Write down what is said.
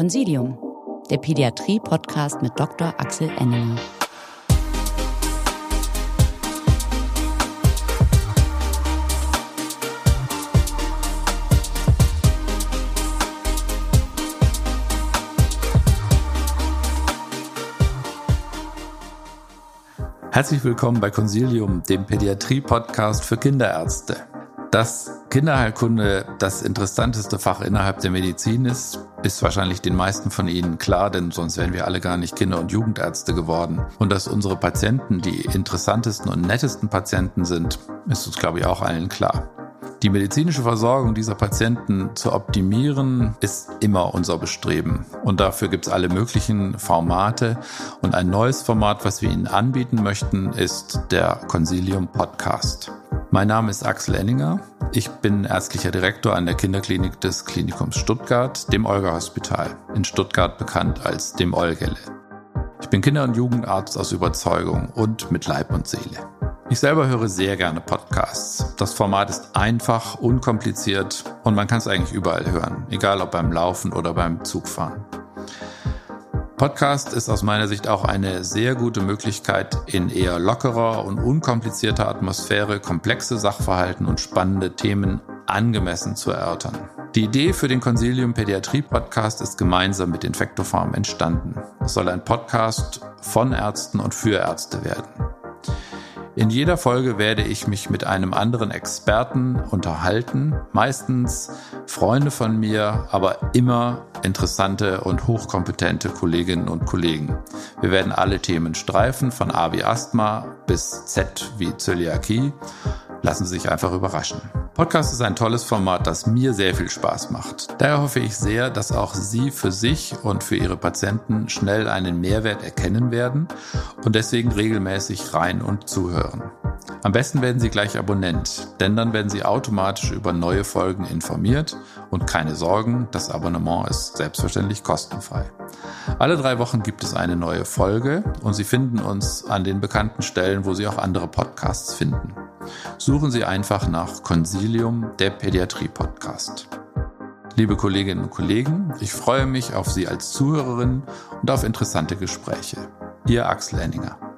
Consilium, der Pädiatrie-Podcast mit Dr. Axel Enninger. Herzlich willkommen bei Consilium, dem Pädiatrie-Podcast für Kinderärzte. Dass Kinderheilkunde das interessanteste Fach innerhalb der Medizin ist, ist wahrscheinlich den meisten von Ihnen klar, denn sonst wären wir alle gar nicht Kinder- und Jugendärzte geworden. Und dass unsere Patienten die interessantesten und nettesten Patienten sind, ist uns, glaube ich, auch allen klar. Die medizinische Versorgung dieser Patienten zu optimieren, ist immer unser Bestreben. Und dafür gibt es alle möglichen Formate. Und ein neues Format, was wir Ihnen anbieten möchten, ist der Consilium Podcast. Mein Name ist Axel Enninger. Ich bin ärztlicher Direktor an der Kinderklinik des Klinikums Stuttgart, dem Olga Hospital, in Stuttgart bekannt als dem Olgele. Ich bin Kinder- und Jugendarzt aus Überzeugung und mit Leib und Seele. Ich selber höre sehr gerne Podcasts. Das Format ist einfach, unkompliziert und man kann es eigentlich überall hören, egal ob beim Laufen oder beim Zugfahren. Podcast ist aus meiner Sicht auch eine sehr gute Möglichkeit, in eher lockerer und unkomplizierter Atmosphäre komplexe Sachverhalten und spannende Themen angemessen zu erörtern. Die Idee für den Consilium Pädiatrie Podcast ist gemeinsam mit Infectofarm entstanden. Es soll ein Podcast von Ärzten und für Ärzte werden. In jeder Folge werde ich mich mit einem anderen Experten unterhalten, meistens Freunde von mir, aber immer interessante und hochkompetente Kolleginnen und Kollegen. Wir werden alle Themen streifen, von A wie Asthma bis Z wie Zöliakie. Lassen Sie sich einfach überraschen. Podcast ist ein tolles Format, das mir sehr viel Spaß macht. Daher hoffe ich sehr, dass auch Sie für sich und für Ihre Patienten schnell einen Mehrwert erkennen werden und deswegen regelmäßig rein und zuhören. Am besten werden Sie gleich Abonnent, denn dann werden Sie automatisch über neue Folgen informiert und keine Sorgen, das Abonnement ist selbstverständlich kostenfrei. Alle drei Wochen gibt es eine neue Folge und Sie finden uns an den bekannten Stellen, wo Sie auch andere Podcasts finden. Suchen Sie einfach nach Consilium, der Pädiatrie-Podcast. Liebe Kolleginnen und Kollegen, ich freue mich auf Sie als Zuhörerin und auf interessante Gespräche. Ihr Axel Henninger.